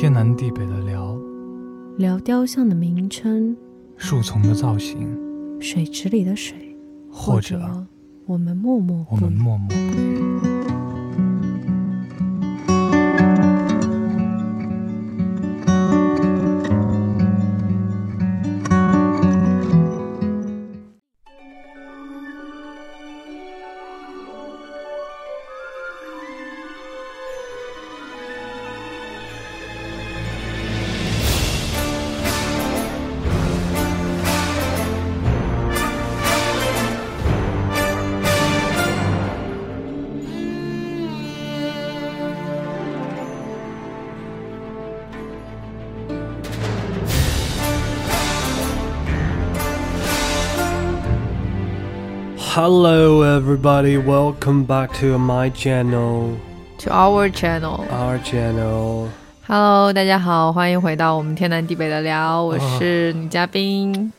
天南地北的聊，聊雕像的名称，树丛的造型，水池里的水，或者我们默默我们默默不语。Hello, everybody. Welcome back to my channel. To our channel. Our channel. Hello，大家好，欢迎回到我们天南地北的聊。我是女嘉宾，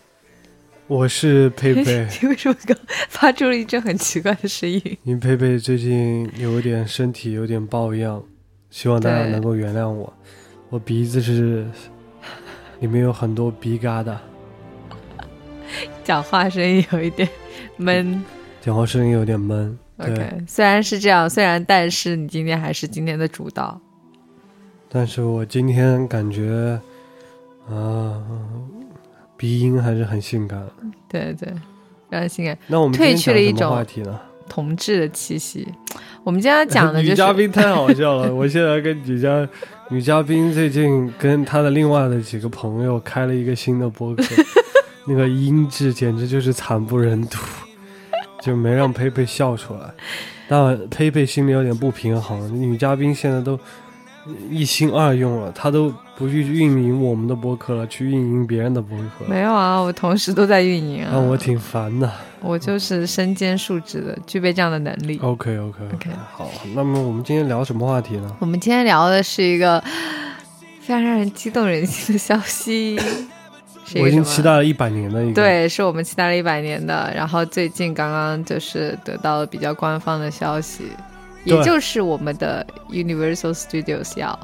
我是佩佩。你为什么刚发出了一阵很奇怪的声音？因为佩佩最近有点身体有点抱恙，希望大家能够原谅我。我鼻子是里面有很多鼻疙瘩，讲话声音有一点。闷，讲话声音有点闷。OK，虽然是这样，虽然但是你今天还是今天的主导。但是我今天感觉，啊，鼻音还是很性感。对对，非常性感。那我们褪去了一种话题呢？同志的气息。我们今天讲的 就是女嘉宾太好笑了。我现在跟女嘉女嘉宾最近跟她的另外的几个朋友开了一个新的播客，那个音质简直就是惨不忍睹。就没让佩佩笑出来，但佩佩心里有点不平衡。女嘉宾现在都一心二用了，她都不去运营我们的博客了，去运营别人的博客。没有啊，我同时都在运营啊。那我挺烦的。我就是身兼数职的，具备这样的能力。OK OK OK，好。那么我们今天聊什么话题呢？我们今天聊的是一个非常让人激动人心的消息。我已经期待了一百年的一个，对，是我们期待了一百年的。然后最近刚刚就是得到了比较官方的消息，也就是我们的 Universal Studios 要。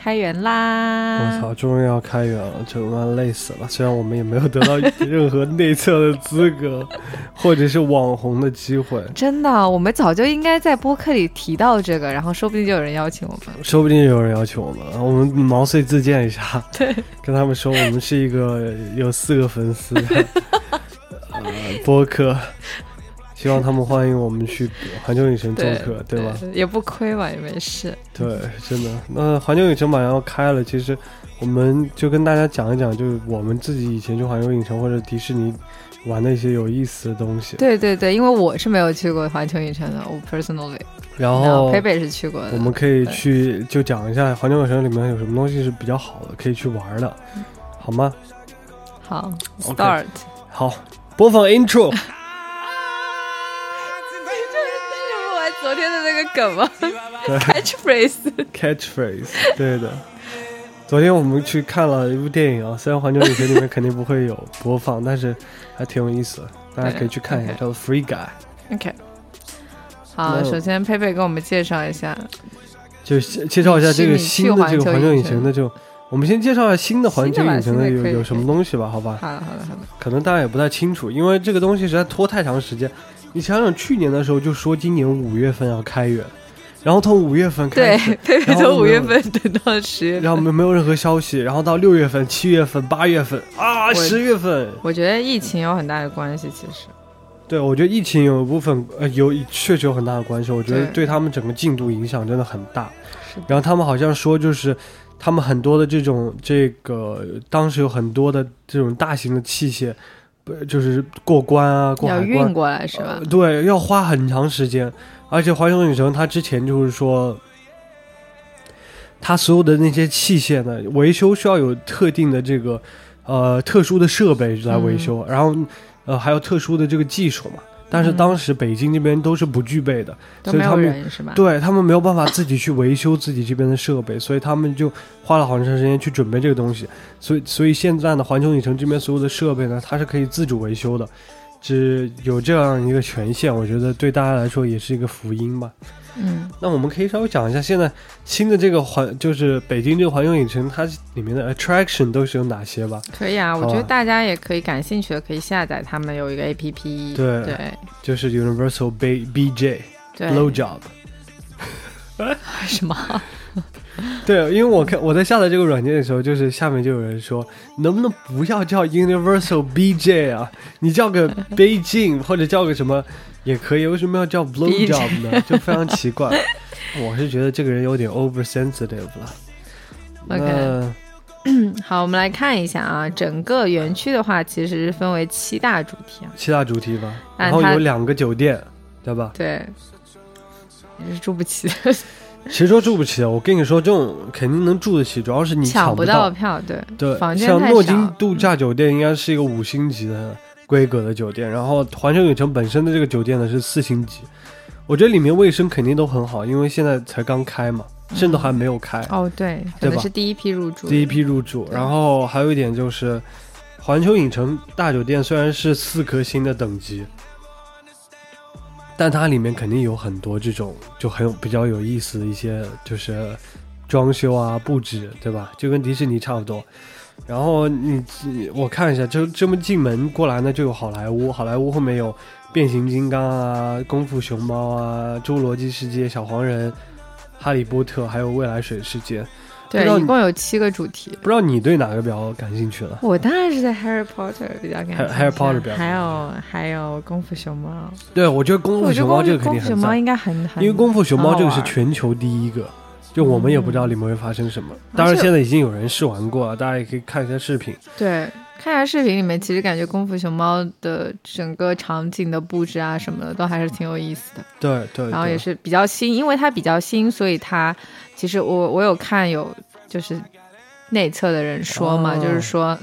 开源啦！我操，终于要开源了，这他妈累死了。虽然我们也没有得到任何内测的资格，或者是网红的机会。真的，我们早就应该在播客里提到这个，然后说不定就有人邀请我们。说不定有人邀请我们，我们毛遂自荐一下，对，跟他们说我们是一个有四个粉丝的 呃播客。希望他们欢迎我们去环球影城做客，对吧？也不亏吧，也没事。对，真的。那环球影城马上要开了，其实我们就跟大家讲一讲，就是我们自己以前去环球影城或者迪士尼玩的一些有意思的东西。对对对，因为我是没有去过环球影城的，我 personally。然后佩佩是去过的。我们可以去就讲一下环球影城里面有什么东西是比较好的，可以去玩的，好吗？好，start。好，播放 intro。梗吗？Catchphrase，Catchphrase，对的。昨天我们去看了一部电影啊，虽然环球影城里面肯定不会有播放，但是还挺有意思的，大家可以去看一下，叫做《Free Guy》。OK。好，首先佩佩给我们介绍一下，就介绍一下这个新的这个环球影城的就，我们先介绍一下新的环球影城的有有什么东西吧，好吧？好的，好的，好的。可能大家也不太清楚，因为这个东西实在拖太长时间。你想想，去年的时候就说今年五月份要开园，然后从五月份开始，对，从五月份等到十月，然后没没有任何消息，然后到六月份、七月份、八月份啊，十月份，我觉得疫情有很大的关系，其实，对，我觉得疫情有一部分呃有确实有很大的关系，我觉得对他们整个进度影响真的很大。然后他们好像说，就是他们很多的这种这个当时有很多的这种大型的器械。就是过关啊，过海关要运过来是吧？对，要花很长时间。而且环球影城它之前就是说，它所有的那些器械呢，维修需要有特定的这个呃特殊的设备来维修，然后呃还有特殊的这个技术嘛。但是当时北京这边都是不具备的，所以他们对他们没有办法自己去维修自己这边的设备，所以他们就花了好长时间去准备这个东西。所以，所以现在的，环球影城这边所有的设备呢，它是可以自主维修的，只有这样一个权限，我觉得对大家来说也是一个福音吧。嗯，那我们可以稍微讲一下现在新的这个环，就是北京这个环球影城，它里面的 attraction 都是有哪些吧？可以啊，我觉得大家也可以感兴趣的可以下载他们有一个 A P P，对对就是 Universal B B J 对 Blow Job。什么？对，因为我看我在下载这个软件的时候，就是下面就有人说，能不能不要叫 Universal BJ 啊？你叫个 Beijing 或者叫个什么也可以，为什么要叫 Blow BJ Job 呢？就非常奇怪。我是觉得这个人有点 oversensitive 了。OK 好，我们来看一下啊，整个园区的话，其实是分为七大主题啊。七大主题吧，然后有两个酒店，对吧？对，你是住不起的，其实说住不起啊，我跟你说，这种肯定能住得起，主要是你抢不到票。对，对，房间像诺金度假酒店应该是一个五星级的规格的酒店，然后环球影城本身的这个酒店呢是四星级。我觉得里面卫生肯定都很好，因为现在才刚开嘛，甚至还没有开，哦，对，可对是第一批入住。第一批入住。然后还有一点就是，环球影城大酒店虽然是四颗星的等级，但它里面肯定有很多这种就很有比较有意思的一些就是装修啊布置，对吧？就跟迪士尼差不多。然后你你我看一下，就这么进门过来呢，就有好莱坞，好莱坞后面有变形金刚啊、功夫熊猫啊、侏罗纪世界、小黄人、哈利波特，还有未来水世界。对，一共有七个主题。不知道你对哪个比较感兴趣了？我当然是在 Harry Potter 比较感兴趣 Harry Potter 比较还有还有功夫熊猫。对，我觉得功夫熊猫这个肯定很赞，夫熊猫应该很很，因为功夫熊猫这个是全球第一个，就我们也不知道里面会发生什么。当然，现在已经有人试玩过了，大家也可以看一下视频。对，看一下视频里面，其实感觉功夫熊猫的整个场景的布置啊什么的都还是挺有意思的。对对，对然后也是比较新，因为它比较新，所以它其实我我有看有就是内测的人说嘛，哦就是说。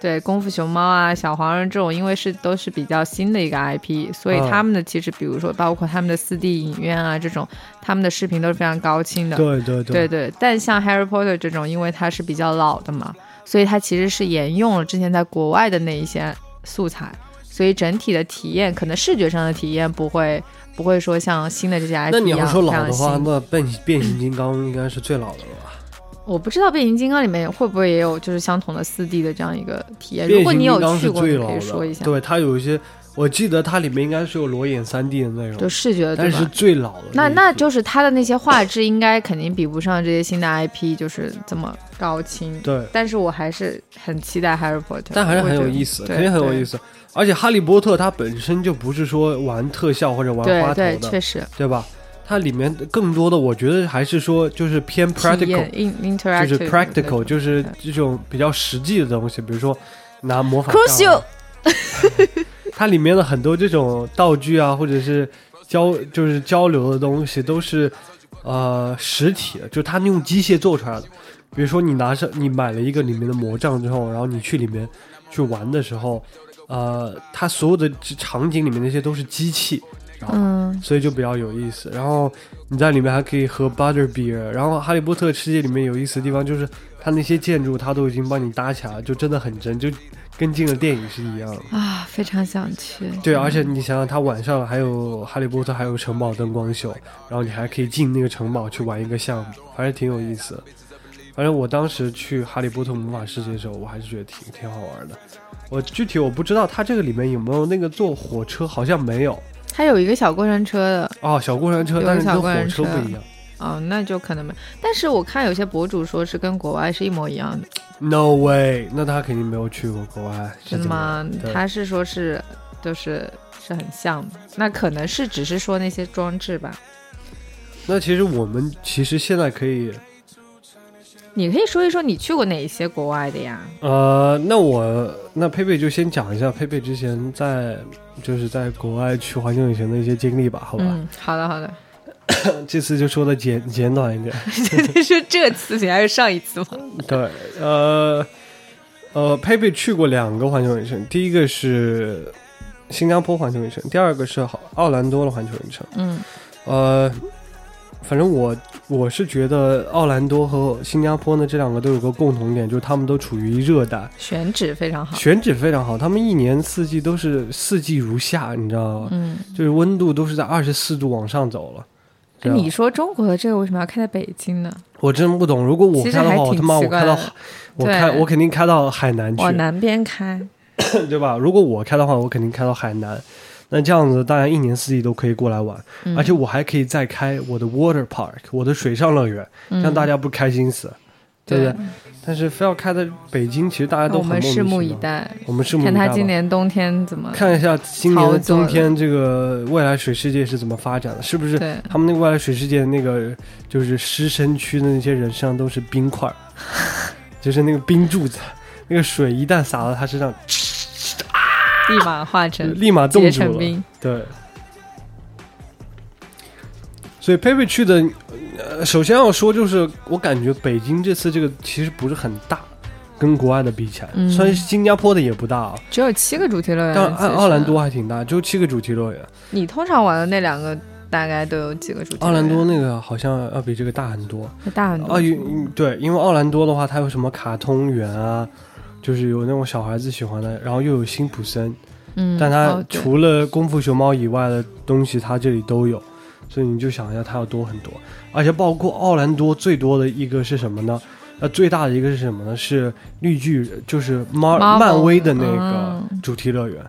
对功夫熊猫啊、小黄人这种，因为是都是比较新的一个 IP，所以嗯他们的其实，比如说包括他们的四 D 影院啊这种，他们的视频都是非常高清的。对对对对，但像 Harry Potter 这种，因为它是比较老的嘛，所以它其实是沿用了之前在国外的那一些素材，所以整体的体验可能视觉上的体验不会不会说像新的这些 IP 那你要说老的话，那变变形金刚应该是最老的了吧？我不知道变形金刚里面会不会也有就是相同的四 D 的这样一个体验。如果你有去过，你可以说一下，对，它有一些，我记得它里面应该是有裸眼三 D 的内容。就，视觉的？但是最老的那那就是它的那些画质应该肯定比不上这些新的 IP，就是这么高清。对，但是我还是很期待 Harry Potter，但还是很有意思，肯定很有意思。而且哈利波特它本身就不是说玩特效或者玩花头对确实。对吧？它里面更多的，我觉得还是说就是偏 practical，验 in 就是 practical，就是这种比较实际的东西，比如说拿魔法它里面的很多这种道具啊，或者是交就是交流的东西，都是呃实体的，就它用机械做出来的。比如说你拿上你买了一个里面的魔杖之后，然后你去里面去玩的时候，呃，它所有的场景里面那些都是机器，嗯，所以就比较有意思。然后你在里面还可以喝 butter beer。然后哈利波特世界里面有意思的地方就是，它那些建筑它都已经帮你搭起来了，就真的很真，就跟进了电影是一样的。啊，非常想去。对，而且你想想，它晚上还有哈利波特，还有城堡灯光秀，然后你还可以进那个城堡去玩一个项目，还是挺有意思的。反正我当时去哈利波特魔法世界的时候，我还是觉得挺挺好玩的。我具体我不知道它这个里面有没有那个坐火车，好像没有它有一个小过山车的，哦，小过山车，但是跟火小过山车。车不一样。哦，那就可能没。但是我看有些博主说是跟国外是一模一样的，No way，那他肯定没有去过国外，是真的吗？他是说是就是是很像的，那可能是只是说那些装置吧。那其实我们其实现在可以，你可以说一说你去过哪些国外的呀？呃，那我那佩佩就先讲一下佩佩之前在就是在国外去环球影城的一些经历吧，好吧？嗯，好的好的。这次就说的简简短一点。是这次你还是上一次吗？对，呃呃，佩佩去过两个环球影城，第一个是新加坡环球影城，第二个是奥兰多的环球影城。嗯呃，反正我我是觉得奥兰多和新加坡呢这两个都有个共同点，就是他们都处于热带，选址非常好。选址非常好，他们一年四季都是四季如夏，你知道吗？嗯，就是温度都是在二十四度往上走了。那你说中国的这个为什么要开在北京呢？我真不懂。如果我开的话，我他妈我开到，我开我肯定开到海南去，往南边开，对吧？如果我开的话，我肯定开到海南。那这样子，大家一年四季都可以过来玩，而且我还可以再开我的 water park，我的水上乐园，让大家不开心死，对不对？但是非要开在北京，其实大家都很我们拭目以待。我们拭目以待。看他今年冬天怎么看一下今年的冬天这个未来水世界是怎么发展的？是不是他们那个未来水世界那个就是湿身区的那些人身上都是冰块，就是那个冰柱子，那个水一旦洒到他身上，立马化成立马冻住了。对。所以佩佩去的，呃，首先要说就是，我感觉北京这次这个其实不是很大，跟国外的比起来，虽然新加坡的也不大啊，只有七个主题乐园，但奥奥兰多还挺大，只有七个主题乐园。你通常玩的那两个大概都有几个主题？奥兰多那个好像要比这个大很多，大很多。啊，对，因为奥兰多的话，它有什么卡通园啊，就是有那种小孩子喜欢的，然后又有辛普森，嗯，但它除了功夫熊猫以外的东西，它这里都有。所以你就想一下，它要多很多，而且包括奥兰多最多的一个是什么呢？呃，最大的一个是什么呢？是绿巨，就是漫漫威的那个主题乐园。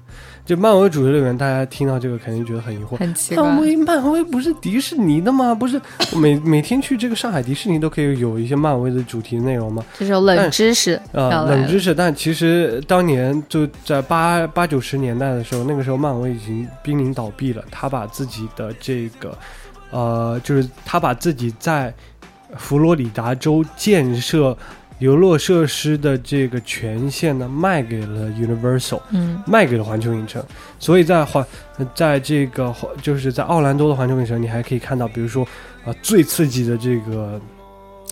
就漫威主题乐园，大家听到这个肯定觉得很疑惑，很奇怪。漫威漫威不是迪士尼的吗？不是 每每天去这个上海迪士尼都可以有一些漫威的主题内容吗？这是冷知识呃，冷知识。但其实当年就在八八九十年代的时候，那个时候漫威已经濒临倒闭了。他把自己的这个，呃，就是他把自己在佛罗里达州建设。游乐设施的这个权限呢，卖给了 Universal，嗯，卖给了环球影城。所以在环，在这个就是在奥兰多的环球影城，你还可以看到，比如说啊，最刺激的这个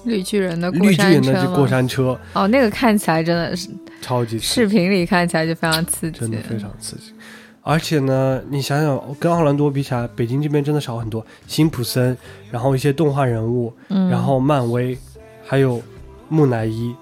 绿巨人的绿巨人的这过山车。哦，那个看起来真的是超级，视频里看起来就非常刺激，真的非常刺激。而且呢，你想想，跟奥兰多比起来，北京这边真的少很多。辛普森，然后一些动画人物，嗯，然后漫威，还有。木乃伊，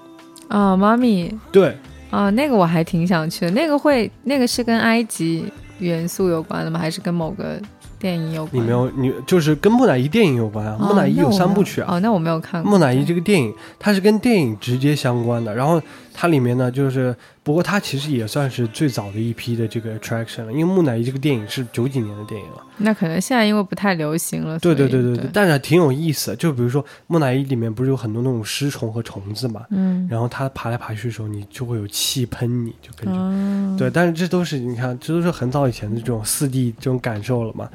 啊，妈咪，对，啊，那个我还挺想去的，那个会，那个是跟埃及元素有关的吗？还是跟某个电影有关？你没有，你就是跟木乃伊电影有关啊。木乃伊有三部曲啊。哦，那我没有看过。木乃伊这个电影，它是跟电影直接相关的，然后它里面呢，就是。不过它其实也算是最早的一批的这个 attraction 了，因为木乃伊这个电影是九几年的电影了。那可能现在因为不太流行了。对对对对对，但是挺有意思。就比如说木乃伊里面不是有很多那种尸虫和虫子嘛，嗯，然后它爬来爬去的时候，你就会有气喷你，就跟着。对，但是这都是你看，这都是很早以前的这种四 D 这种感受了嘛，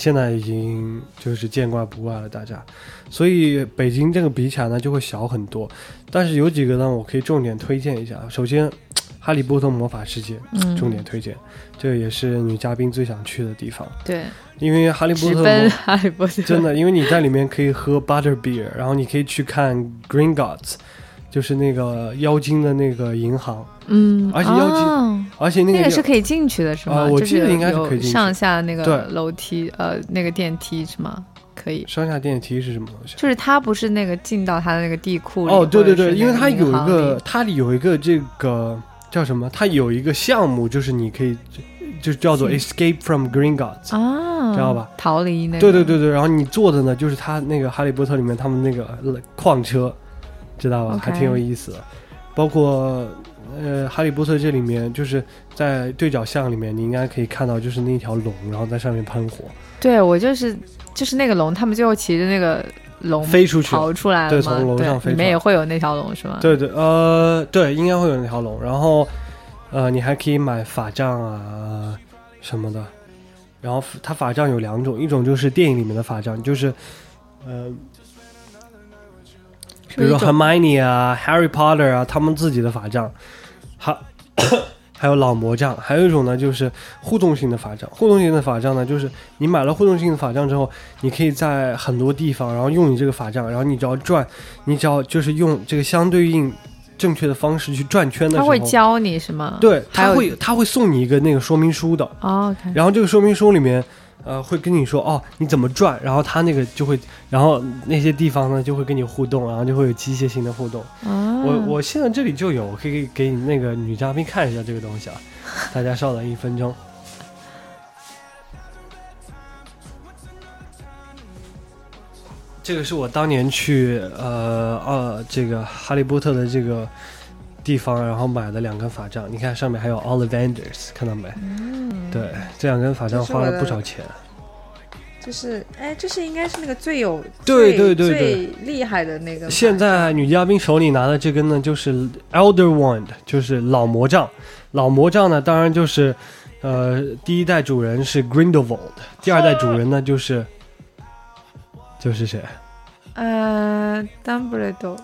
现在已经就是见怪不怪了，大家。所以北京这个比起来呢，就会小很多。但是有几个呢，我可以重点推荐一下。首先。哈利波特魔法世界，重点推荐，这也是女嘉宾最想去的地方。对，因为哈利波特，哈利波特真的，因为你在里面可以喝 butter beer，然后你可以去看 Green Gods，就是那个妖精的那个银行。嗯，而且妖精，而且那个那个是可以进去的，是吗？我记得应该是可以上下那个楼梯，呃，那个电梯是吗？可以。上下电梯是什么东西？就是它不是那个进到它的那个地库里。哦，对对对，因为它有一个，它里有一个这个。叫什么？它有一个项目，就是你可以，就叫做 Escape from Green Gods 啊，知道吧？逃离那个。对对对对，然后你坐的呢，就是他那个《哈利波特》里面他们那个矿车，知道吧？还挺有意思的。包括呃，《哈利波特》这里面就是在对角巷里面，你应该可以看到，就是那条龙，然后在上面喷火。对，我就是就是那个龙，他们最后骑着那个。龙飞出去，逃出来了对，从楼上飞。里面也会有那条龙是吗？对对，呃，对，应该会有那条龙。然后，呃，你还可以买法杖啊什么的。然后，它法杖有两种，一种就是电影里面的法杖，就是，呃，比如说 Hermione 啊、Harry Potter 啊，他们自己的法杖，好。还有老魔杖，还有一种呢，就是互动性的法杖。互动性的法杖呢，就是你买了互动性的法杖之后，你可以在很多地方，然后用你这个法杖，然后你只要转，你只要就是用这个相对应正确的方式去转圈的时候，他会教你是吗？对，他会他会送你一个那个说明书的。哦，然后这个说明书里面，呃，会跟你说哦，你怎么转，然后他那个就会，然后那些地方呢就会跟你互动，然后就会有机械性的互动。啊，我我现在这里就有，我可以给你那个女嘉宾看一下这个东西啊，大家稍等一分钟。这个是我当年去呃呃这个哈利波特的这个地方，然后买了两根法杖，你看上面还有 Ollivanders，看到没？嗯，对，这两根法杖花了不少钱。就是，哎，这是应该是那个最有对对对对最厉害的那个。现在女嘉宾手里拿的这根呢，就是 Elder Wand，就是老魔杖。老魔杖呢，当然就是，呃，第一代主人是 Grindelwald，第二代主人呢就是，就是谁呃，当布雷多，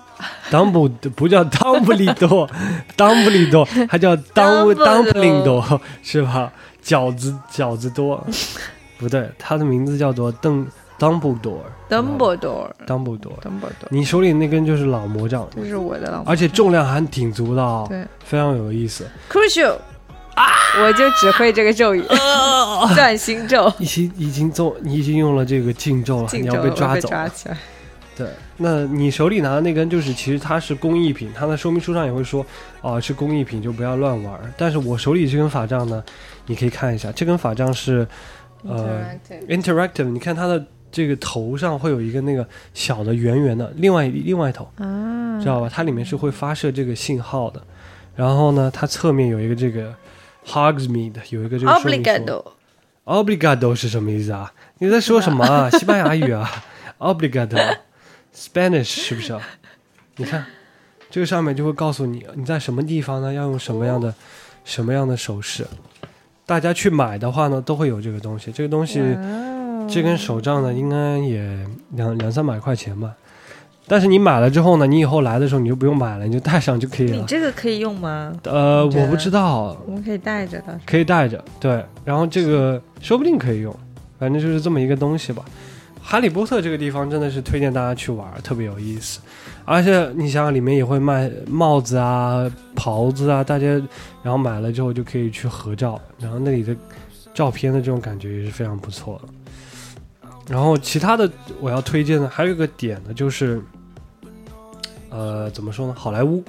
当布不叫当布利多，当布利多，它叫当当布林多，是吧？饺子饺子多，不对，它的名字叫做邓当布多尔，邓布多，当布多尔。邓布多，你手里那根就是老魔杖，这是我的老。而且重量还挺足的哦，对非常有意思。，crucial 啊，我就只会这个咒语，断心咒。已经已经做，你已经用了这个禁咒了，你要被抓走。抓起来。对，那你手里拿的那根就是，其实它是工艺品，它的说明书上也会说，哦，是工艺品就不要乱玩。但是我手里这根法杖呢，你可以看一下，这根法杖是呃 interactive，你看它的这个头上会有一个那个小的圆圆的，另外另外一头，啊，知道吧？它里面是会发射这个信号的。然后呢，它侧面有一个这个 Hogsmeade，有一个这个说明书。obligado，Obligado 是什么意思啊？你在说什么啊？西班牙语啊？Obligado，Spanish 是不是啊？你看，这个上面就会告诉你你在什么地方呢，要用什么样的什么样的手势。大家去买的话呢，都会有这个东西。这个东西，这根手杖呢，应该也两两三百块钱吧。但是你买了之后呢，你以后来的时候你就不用买了，你就带上就可以了你。这个可以用吗？呃，我不知道，我们可以带着的。可以带着，对，然后这个说不定可以用，反正就是这么一个东西吧。哈利波特这个地方真的是推荐大家去玩，特别有意思。而且你想想，里面也会卖帽子啊、袍子啊，大家然后买了之后就可以去合照，然后那里的照片的这种感觉也是非常不错的。然后其他的我要推荐的还有一个点呢，就是，呃，怎么说呢？好莱坞，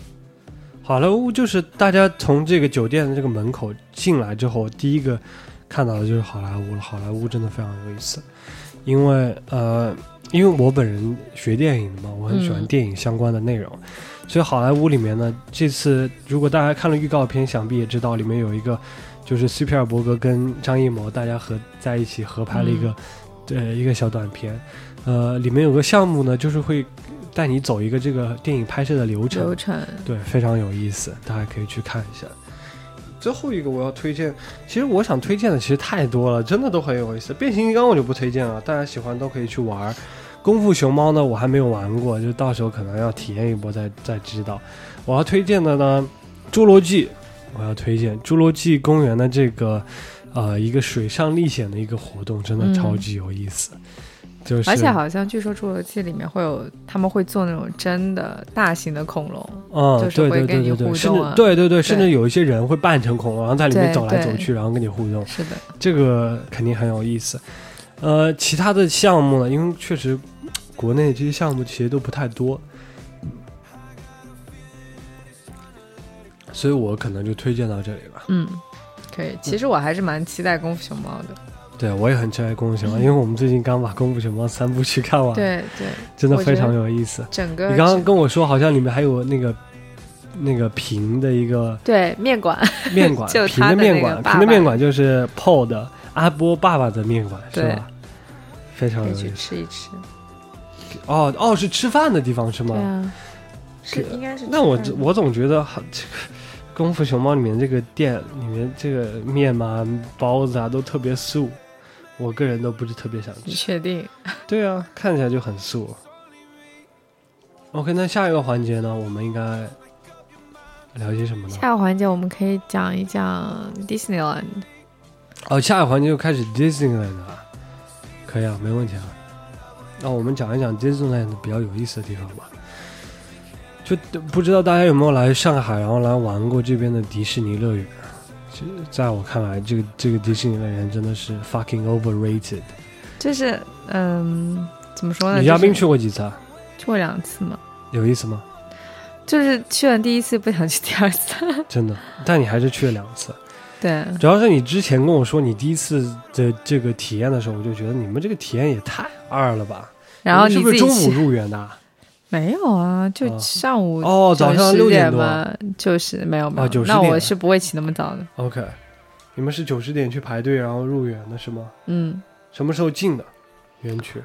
好莱坞就是大家从这个酒店的这个门口进来之后，第一个看到的就是好莱坞了。好莱坞真的非常有意思，因为呃，因为我本人学电影的嘛，我很喜欢嗯电影相关的内容，所以好莱坞里面呢，这次如果大家看了预告片，想必也知道里面有一个就是斯皮尔伯格跟张艺谋大家合在一起合拍了一个、呃一个小短片，呃，里面有个项目呢，就是会带你走一个这个电影拍摄的流程，流程。对，非常有意思，大家可以去看一下。最后一个我要推荐，其实我想推荐的其实太多了，真的都很有意思。变形金刚我就不推荐了，大家喜欢都可以去玩。功夫熊猫呢，我还没有玩过，就到时候可能要体验一波再再知道。我要推荐的呢，侏罗纪，我要推荐侏罗纪公园的这个呃一个水上历险的一个活动，真的嗯超级有意思。就是而且好像据说侏罗纪里面会有，他们会做那种真的大型的恐龙，嗯，就是会跟你对对对对，甚至互动啊对对对，甚至有一些人会扮成恐龙，然后在里面走来走去，然后跟你互动。是的，这个肯定很有意思。呃，其他的项目呢，因为确实国内这些项目其实都不太多，所以我可能就推荐到这里吧。嗯，可以。其实我还是蛮期待功夫熊猫的，对，我也很期待《功夫熊猫》，因为我们最近刚把《功夫熊猫》三部曲看完，，对对，真的非常有意思。整个你刚刚跟我说，好像里面还有那个那个平的一个对面馆，面馆，就平的面馆，平的面馆就是 PO 的阿波爸爸的面馆，是吧？非常有意思。吃一吃。哦哦，是吃饭的地方是吗？对啊，是应该是那我我总觉得好这个功夫熊猫里面这个店里面这个面嘛、包子啊都特别素，我个人都不是特别想你。确定？对啊，看起来就很素。OK，那下一个环节呢，我们应该聊些什么呢？下个环节我们可以讲一讲 Disneyland。哦，下一个环节就开始 Disneyland 了，可以啊，没问题啊。那我们讲一讲 Disneyland 比较有意思的地方吧。就不知道大家有没有来上海，然后来玩过这边的迪士尼乐园？这在我看来，这个这个迪士尼乐园真的是 fucking overrated。就是嗯，怎么说呢？李嘉宾去过几次啊？去过两次嘛，有意思吗？就是去完第一次不想去第二次。真的，但你还是去了两次。对，主要是你之前跟我说你第一次的这个体验的时候，我就觉得你们这个体验也太二了吧。然后你是不是中午入园的啊？没有啊？就哦上午哦，早上十六。点嘛，就是没有没有。9-10那我是不会起那么早的。OK，你们是九十点去排队，然后入园的是吗？嗯，什么时候进的园区？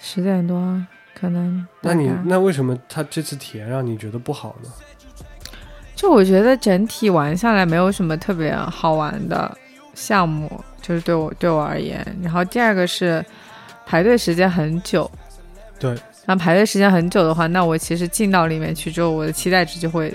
十点多啊可能。那你那为什么他这次体验让你觉得不好呢？就我觉得整体玩下来没有什么特别好玩的项目，就是对我对我而言。然后第二个是排队时间很久，对，然后排队时间很久的话，那我其实进到里面去之后，我的期待值就会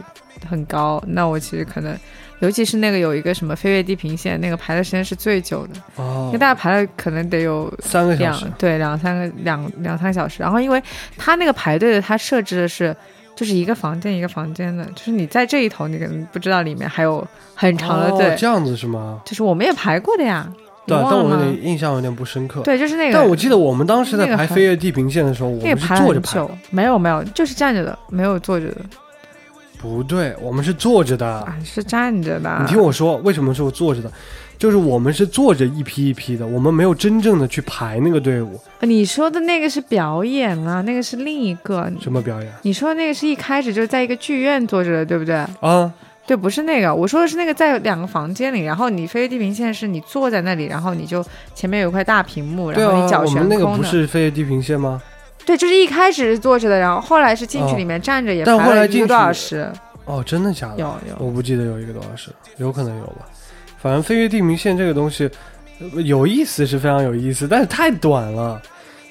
很高。那我其实可能，尤其是那个有一个什么飞跃地平线，那个排的时间是最久的，因哦为，大家排了可能得有三个小两时。对两三个两两三个小时。然后因为它那个排队的，它设置的是就是一个房间一个房间的，就是你在这一头，你可能不知道里面还有很长的队，哦，这样子是吗？就是我们也排过的呀。你对，但我有？点印象有点不深刻。对，就是那个。但我记得我们当时在排飞越地平线的时候，我那个们是排很坐着排没有没有，就是站着的，没有坐着的不对，我们是坐着的。啊，是站着的。你听我说，为什么是我坐着的？就是我们是坐着一批一批的，我们没有真正的去排那个队伍。你说的那个是表演啊，那个是另一个。什么表演你说的那个是一开始就是在一个剧院坐着的，对不对？啊？对，不是那个，我说的是那个在两个房间里，然后你飞越地平线是你坐在那里，然后你就前面有一块大屏幕，然后你，脚悬空的。们那个不是飞越地平线吗？对，就是一开始是坐着的，然后后来是进去哦里面站着，也但排了一个后来进去多小时。哦，真的假的？有有，我不记得有一个多小时，有可能有吧。反正飞越地平线这个东西呃有意思是非常有意思，但是太短了。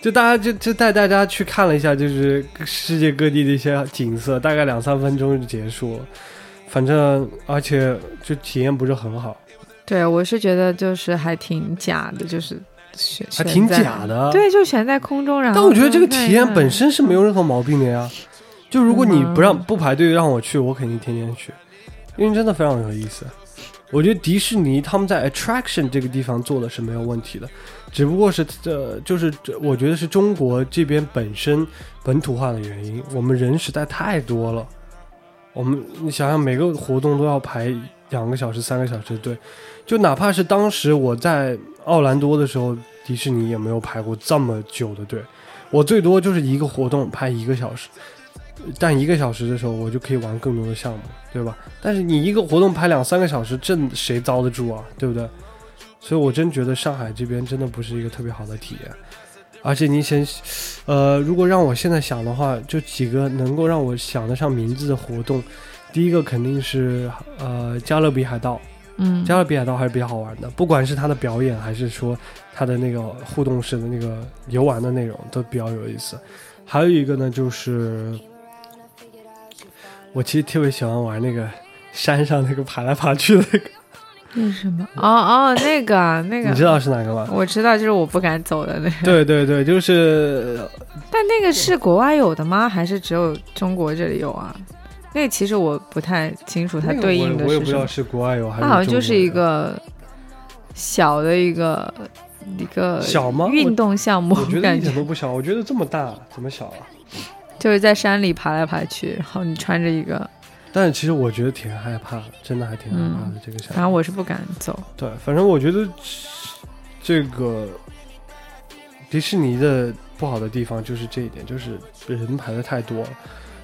就大家就就带大家去看了一下，就是世界各地的一些景色，大概两三分钟就结束了。反正而且就体验不是很好，对我是觉得就是还挺假的，就是悬还挺。假的。，对，就悬在空中，然后但我觉得这个体验本身是没有任何毛病的呀。就如果你不让嗯不排队让我去，我肯定天天去，因为真的非常有意思。我觉得迪士尼他们在 attraction 这个地方做的是没有问题的，只不过是呃，就是这我觉得是中国这边本身本土化的原因，我们人实在太多了。我们你想想，每个活动都要排两个小时、三个小时的队，就哪怕是当时我在奥兰多的时候，迪士尼也没有排过这么久的队。我最多就是一个活动排一个小时，但一个小时的时候我就可以玩更多的项目，对吧？但是你一个活动排两三个小时，这谁遭得住啊？对不对？所以我真觉得上海这边真的不是一个特别好的体验。而且你想，呃，如果让我现在想的话，就几个能够让我想得上名字的活动，第一个肯定是呃加勒比海盗，嗯，加勒比海盗还是比较好玩的，不管是它的表演还是说它的那个互动式的那个游玩的内容都比较有意思。还有一个呢，就是我其实特别喜欢玩那个山上那个爬来爬去的那个，那是什么？哦哦，那个啊那个，你知道是哪个吗？我知道，就是我不敢走的那个。对对对，就是 但那个是国外有的吗？还是只有中国这里有啊？那个其实我不太清楚它那个对应我我也不知道是什么。是国外有还是它好像就是一个小的一个一个小吗运动项目我觉，得一感觉点都不小，我觉得这么大怎么小啊？就是在山里爬来爬去，然后你穿着一个，但是其实我觉得挺害怕的，真的还挺害怕的、这个想法。反正我是不敢走。对，反正我觉得这个迪士尼的不好的地方就是这一点，就是人排的太多了。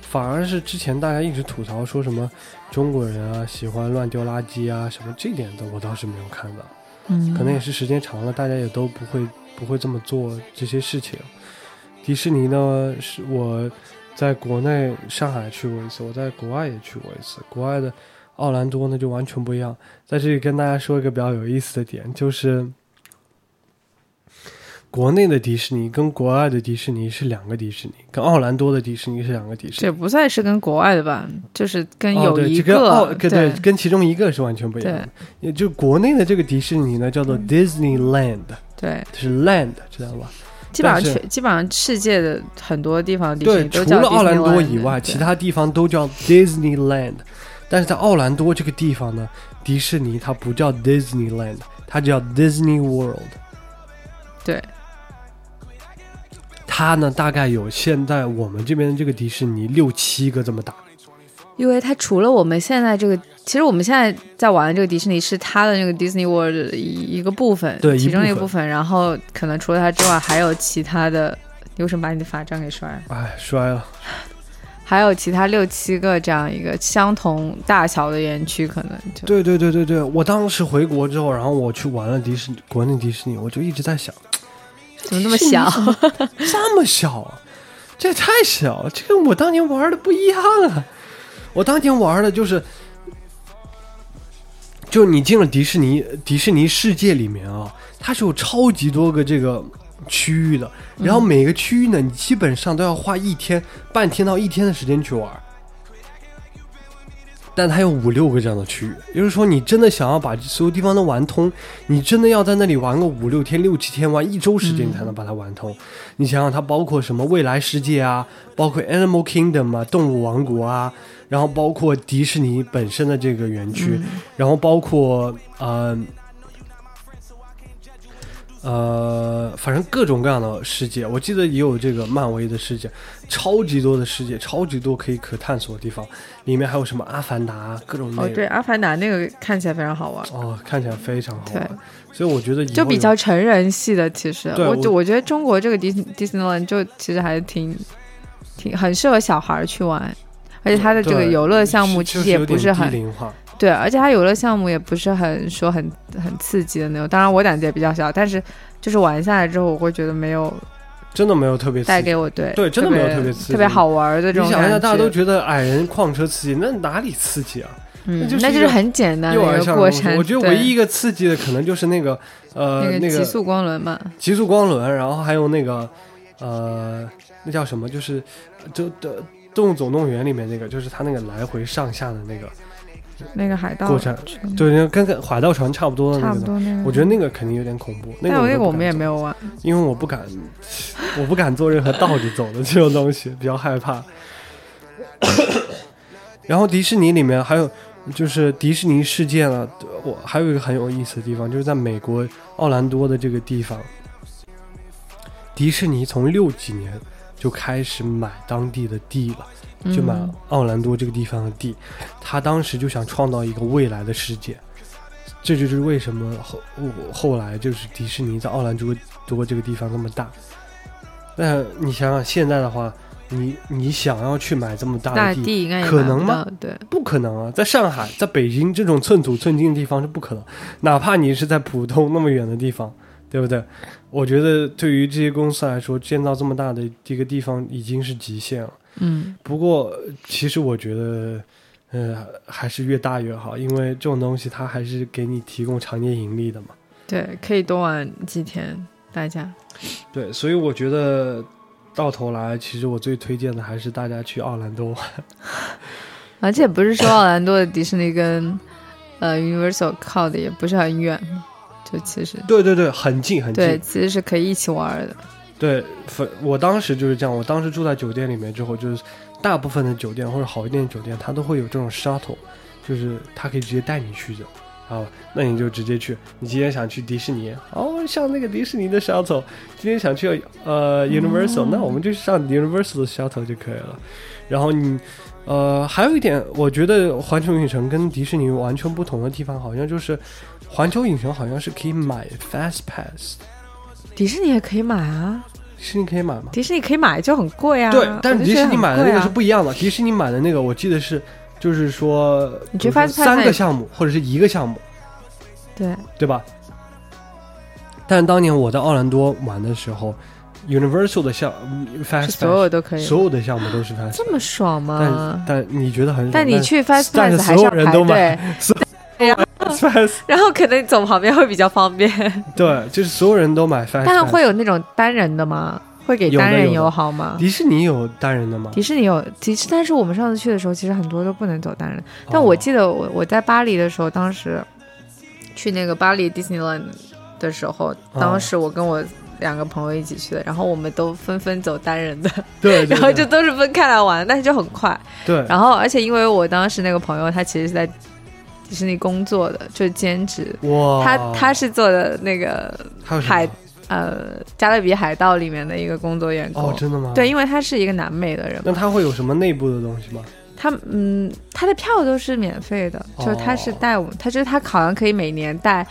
反而是之前大家一直吐槽说什么中国人啊喜欢乱丢垃圾啊什么，这点的我倒是没有看到。嗯，可能也是时间长了，大家也都不会不会这么做这些事情。迪士尼呢，是我在国内上海去过一次，我在国外也去过一次。国外的奥兰多呢就完全不一样。在这里跟大家说一个比较有意思的点，就是国内的迪士尼跟国外的迪士尼是两个迪士尼，跟奥兰多的迪士尼是两个迪士尼。这不算是跟国外的吧？就是跟有一个跟对跟其中一个是完全不一样的。也就国内的这个迪士尼呢，叫做嗯 Disneyland，、对，是 land，知道吧？基本上全基本上世界的很多地方的迪士对，尼都叫除了奥兰多以外，其他地方都叫 Disneyland。但是在奥兰多这个地方呢，迪士尼它不叫 Disneyland，它叫 Disney World。对，它呢大概有现在我们这边这个迪士尼六七个这么大。因为它除了我们现在这个，其实我们现在在玩的这个迪士尼是它的那个 Disney World 的一一个部分，对其中一一部分个部分。然后可能除了它之外，还有其他的。你为什么把你的法杖给摔了？哎，摔了。还有其他六七个这样一个相同大小的园区，可能就对对对对对，我当时回国之后，然后我去玩了迪士尼，国内迪士尼，我就一直在想，怎么那么小？这么小啊，这也太小了，这跟我当年玩的不一样啊！我当年玩的就是，就你进了迪士尼迪士尼世界里面啊，它是有超级多个这个区域的，然后每个区域呢，你基本上都要花一天、半天到一天的时间去玩。但它有五六个这样的区域，也就是说，你真的想要把所有地方都玩通，你真的要在那里玩个五六天、六七天，玩一周时间，你才能把它玩通。你想想，它包括什么未来世界啊，包括 Animal Kingdom 啊，动物王国啊，然后包括迪士尼本身的这个园区，然后包括呃呃，反正各种各样的世界，我记得也有这个漫威的世界，超级多的世界，超级多可以可探索的地方，里面还有什么阿凡达各种内哦，对，阿凡达那个看起来非常好玩，哦，看起来非常好对玩，所以我觉得就比较成人系的。其实，对我我就我觉得中国这个迪士迪士尼乐园就其实还是挺挺很适合小孩儿去玩，而且它的这个游乐项目其实也不是很龄化，对，而且它游乐项目也不是很说很很刺激的那种。当然我胆子也比较小，但是就是玩下来之后，我会觉得没有真的没有特别刺激带给我对对真的没有特别刺激特别好玩的这种。你想一下，大家都觉得矮人矿车刺激，那哪里刺激啊？嗯那就是很简单的过程。我觉得唯一一个刺激的可能就是那个呃那那个极速光轮嘛，极速光轮，然后还有那个呃那叫什么，就是就的动物总动员里面那个，就是它那个来回上下的那个，那个海盗过程船就是跟跟海盗船差不多的那个差。不多那个。我觉得那个肯定有点恐怖，那个我那个我们也，没有玩。因为我不敢，我不敢做任何倒着走的这种东西，比较害怕。然后迪士尼里面还有就是迪士尼世界呢，我还有一个很有意思的地方，就是在美国奥兰多的这个地方，迪士尼从六几年就开始买当地的地了，就买嗯奥兰多这个地方的地，他当时就想创造一个未来的世界，这就是为什么后后来就是迪士尼在奥兰多多这个地方那么大。那你想想现在的话，你你想要去买这么大大的地，地应该可能吗？对，不可能啊！在上海，在北京这种寸土寸金的地方是不可能，哪怕你是在浦东那么远的地方，对不对？我觉得对于这些公司来说，建造这么大的一个地方已经是极限了。嗯，不过，其实我觉得，呃，还是越大越好，因为这种东西它还是给你提供常年盈利的嘛。对，可以多玩几天，大家。对，所以我觉得到头来，其实我最推荐的还是大家去奥兰多玩。而且不是说奥兰多的迪士尼跟呃 Universal 靠的也不是很远嘛，就其实对对对，很近很近。对，其实是可以一起玩的。对，反我当时就是这样。我当时住在酒店里面之后，就是大部分的酒店或者好一点的酒店，它都会有这种 shuttle，就是它可以直接带你去的。啊，那你就直接去。你今天想去迪士尼，哦，上那个迪士尼的 shuttle。今天想去呃 Universal，、那我们就上 Universal 的 shuttle 就可以了。然后你呃还有一点，我觉得环球影城跟迪士尼完全不同的地方，好像就是环球影城好像是可以买 fast pass，迪士尼也可以买啊，迪士尼可以买吗？迪士尼可以买就很贵啊。对，但是迪士尼买的那个是不一样的。迪士尼买的那个，我记得是，就是说，你去比如说 Fast Pass 三个项目或者是一个项目，对，对吧？但是当年我在奥兰多玩的时候，Universal 的项 Fast 所有都可以。所有的项目都是 Fast，这么爽吗？但你觉得很爽？但你去 Fast 但是 Pass 还所有人都买然后 然后可能走旁边会比较方便。对，就是所有人都买 Fast，但会有那种单人的吗？会给单人友好吗？迪士尼有单人的吗？迪士尼有，其实但是我们上次去的时候，其实很多都不能走单人。但我哦记得我我在巴黎的时候，当时去那个巴黎 Disneyland 的时候，当时我跟我两个朋友一起去的，然后我们都纷纷走单人的，对，对 然后就都是分开来玩，但是就很快。对，然后而且因为我当时那个朋友他其实是在迪士尼工作的，就是兼职，哇，他他是做的那个海呃《加勒比海盗》里面的一个工作员工。哦，真的吗？对，，因为他是一个南美的人，那他会有什么内部的东西吗？他嗯，他的票都是免费的，就是他是哦带我们，他就是他好像可以每年带，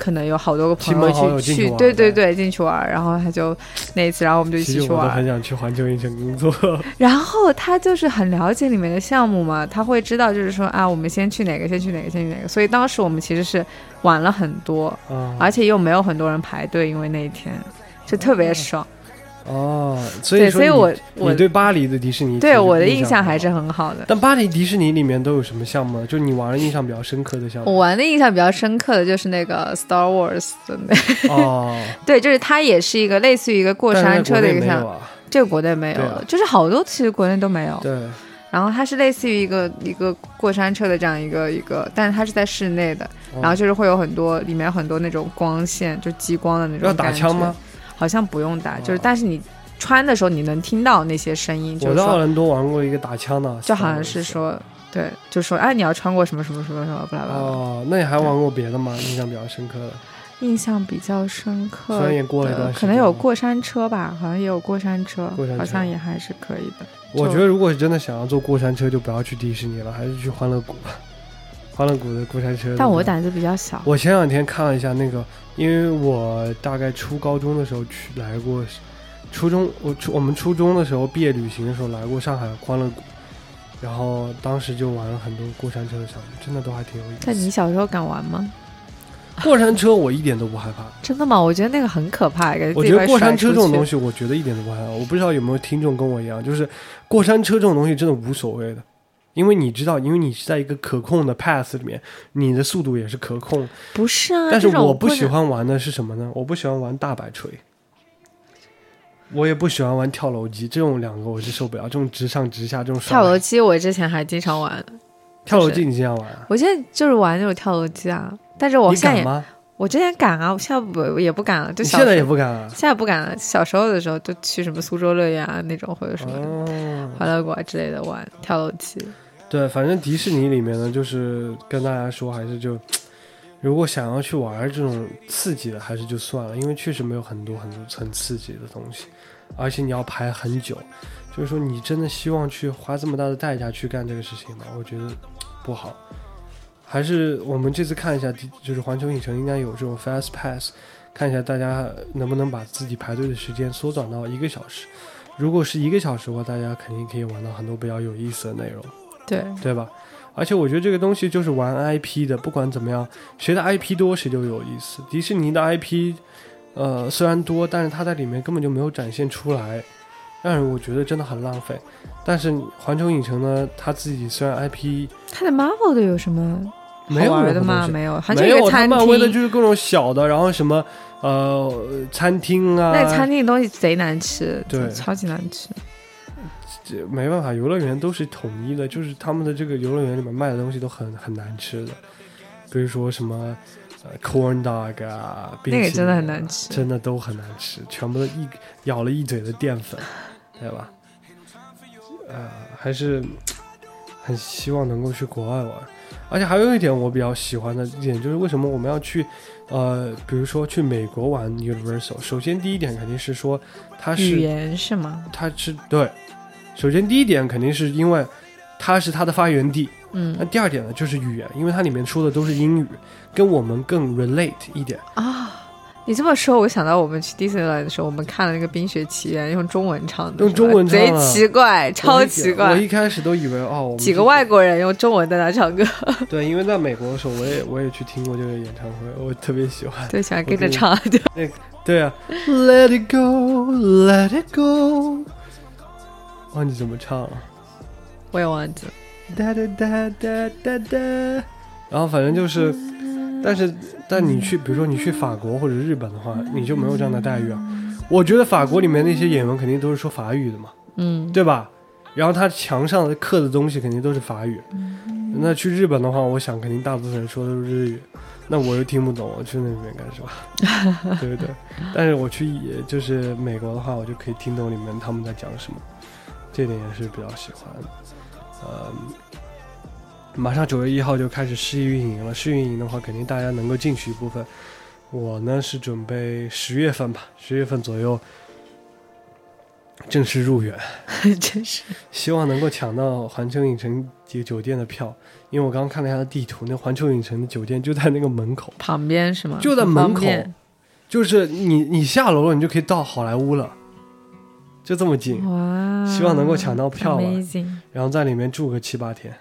可能有好多个朋友友去去，去对对对，进去玩，然后他就那一次，然后我们就一起去玩很，想去环球影城工作。然后他就是很了解里面的项目嘛，他会知道就是说啊，我们先去哪个，先去哪个，先去哪个，所以当时我们其实是晚了很多，啊而且又没有很多人排队，因为那一天就特别爽。哦，所以对，所以说我我你对巴黎的迪士尼对我的印印象还是很好。的。但巴黎迪士尼里面都有什么项目呢？就你玩的印象比较深刻的项目我玩的印象比较深刻的就是那个 Star Wars 的那，哦，对，就是它也是一个类似于一个过山车的一个项目。这个国内没有就是好多其实国内都没有。对，然后它是类似于一个一个过山车的这样一个一个，但是它是在室内的，哦然后就是会有很多里面有很多那种光线，就激光的那种。要打枪吗？？好像不用打，就是哦但是你穿的时候你能听到那些声音，我在奥兰多玩过一个打枪的，就好像是说对，就说哎你要穿过什么什么什么什么，巴拉巴拉。哦，那你还玩过别的吗？印象比较深刻的？印象比较深刻虽然也过了可能有过山车吧，好像也有过山车，过山车好像也还是可以的。我觉得如果是真的想要坐过山车，就不要去迪士尼了，还是去欢乐谷吧。欢乐谷的过山车，但我胆子比较小，我前两天看了一下那个，因为我大概初高中的时候去来过，初中我初我们初中的时候毕业旅行的时候来过上海欢乐谷，然后当时就玩了很多过山车的项目，真的都还挺有意思但你。小时候敢玩吗？过山车我一点都不害怕，真的吗？我觉得那个很可怕，给我觉得过山车这种东，西，我觉得一点都不害怕。我不知道有没有听众跟我一样，就是过山车这种东西真的无所谓的。因为你知道，因为你是在一个可控的 path 里面，你的速度也是可控，不是啊。但是我不喜，欢玩的是什么呢？我不喜欢玩大摆锤，我也不喜欢玩跳楼机，这种两个我是受不了。这种直上直下，这种跳楼机，我之前还经常玩，跳楼机你经常玩啊？我现在就是玩那种跳楼机啊。但是我现在也？我之前敢啊，我现在不也不敢了，就你现在也不敢了？现在不敢了。小时候的时候就去什么苏州乐园啊那种或者什么欢乐谷啊之类的玩跳楼机。对，反正迪士尼里面呢，就是跟大家说，还是就如果想要去玩这种刺激的，还是就算了，因为确实没有很多很多很刺激的东西，而且你要排很久。就是说，你真的希望去花这么大的代价去干这个事情吗？我觉得不好。还是我们这次看一下，就是环球影城应该有这种 fast pass，看一下大家能不能把自己排队的时间缩短到一个小时。如果是一个小时的话，大家肯定可以玩到很多比较有意思的内容。对，对吧？而且我觉得这个东西就是玩 IP 的，不管怎么样，谁的 IP 多谁就有意思。迪士尼的 IP，呃，虽然多，但是它在里面根本就没有展现出来，让人我觉得真的很浪费。但是环球影城呢，它自己虽然 IP 它的 Marvel 的有什么没有的吗？没有，没有，它漫威的。就是各种小的，然后什么呃餐厅啊，那餐厅的东西贼难吃，对超级难吃。这没办法，游乐园都是统一的，就是他们的这个游乐园里面卖的东西都很很难吃的，比如说什么呃 corn dog 啊，冰淇淋那个真的很难吃真的都很难吃，全部都一咬了一嘴的淀粉，对吧？呃，还是很希望能够去国外玩，而且还有一点我比较喜欢的一点就是为什么我们要去呃，比如说去美国玩 Universal，首先第一点肯定是说它是语言是吗？它是对，首先第一点肯定是因为它是它的发源地，嗯那嗯第二点呢就是语言，因为它里面说的都是英语，跟我们更 relate 一点。啊。你这么说，我想到我们去迪士尼来的时候，我们看了那个《冰雪奇缘》，用中文唱的，用中文唱贼啊奇怪，超奇怪。我一开始都以为哦，几个外国人用中文在那唱歌，对，因为在美国的时候，我也我也去听过这个演唱会，我特别喜欢。对，喜欢跟着唱。对，对啊，Let it go, Let it go。忘记怎么唱了。我也忘记了。哒哒哒哒哒哒。然后反正就是，但是但你去，比如说你去法国或者日本的话，你就没有这样的待遇啊。我觉得法国里面那些演员肯定都是说法语的嘛，嗯，对吧？然后他墙上的刻的东西肯定都是法语。那去日本的话，我想肯定大部分人说的都是日语。那我又听不懂，我去那边干什么？对不对？但是我去也就是美国的话，我就可以听懂里面他们在讲什么，这点也是比较喜欢的。呃，马上九月一号就开始试运营了，试运营的话，肯定大家能够进去一部分。我呢是准备十月份吧，十月份左右正式入园，真是希望能够抢到环球影城酒酒店的票。因为我刚刚看了一下地图，那环球影城的酒店就在那个门口，旁边是吗？就在门口，就是你你下楼了，你就可以到好莱坞了，就这么近。哇，希望能够抢到票吧然后在里面住个七八天。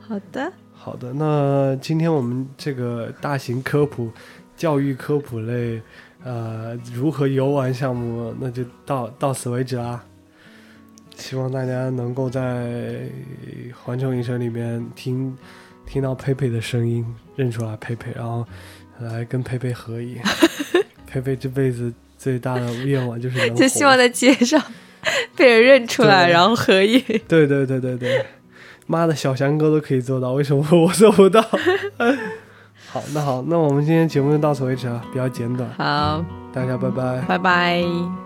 好的，好的，那今天我们这个大型科普、教育科普类，呃，如何游玩项目，那就到到此为止啦。希望大家能够在环球影城里面听听到佩佩的声音，认出来佩佩，然后来跟佩佩合影。佩佩这辈子最大的愿望就是 就希望在街上被人认出来，然后合影。对对对对对，妈的，小翔哥都可以做到，为什么我做不到？好，那好，那我们今天节目就到此为止啊，比较简短，好，大家拜拜。拜拜。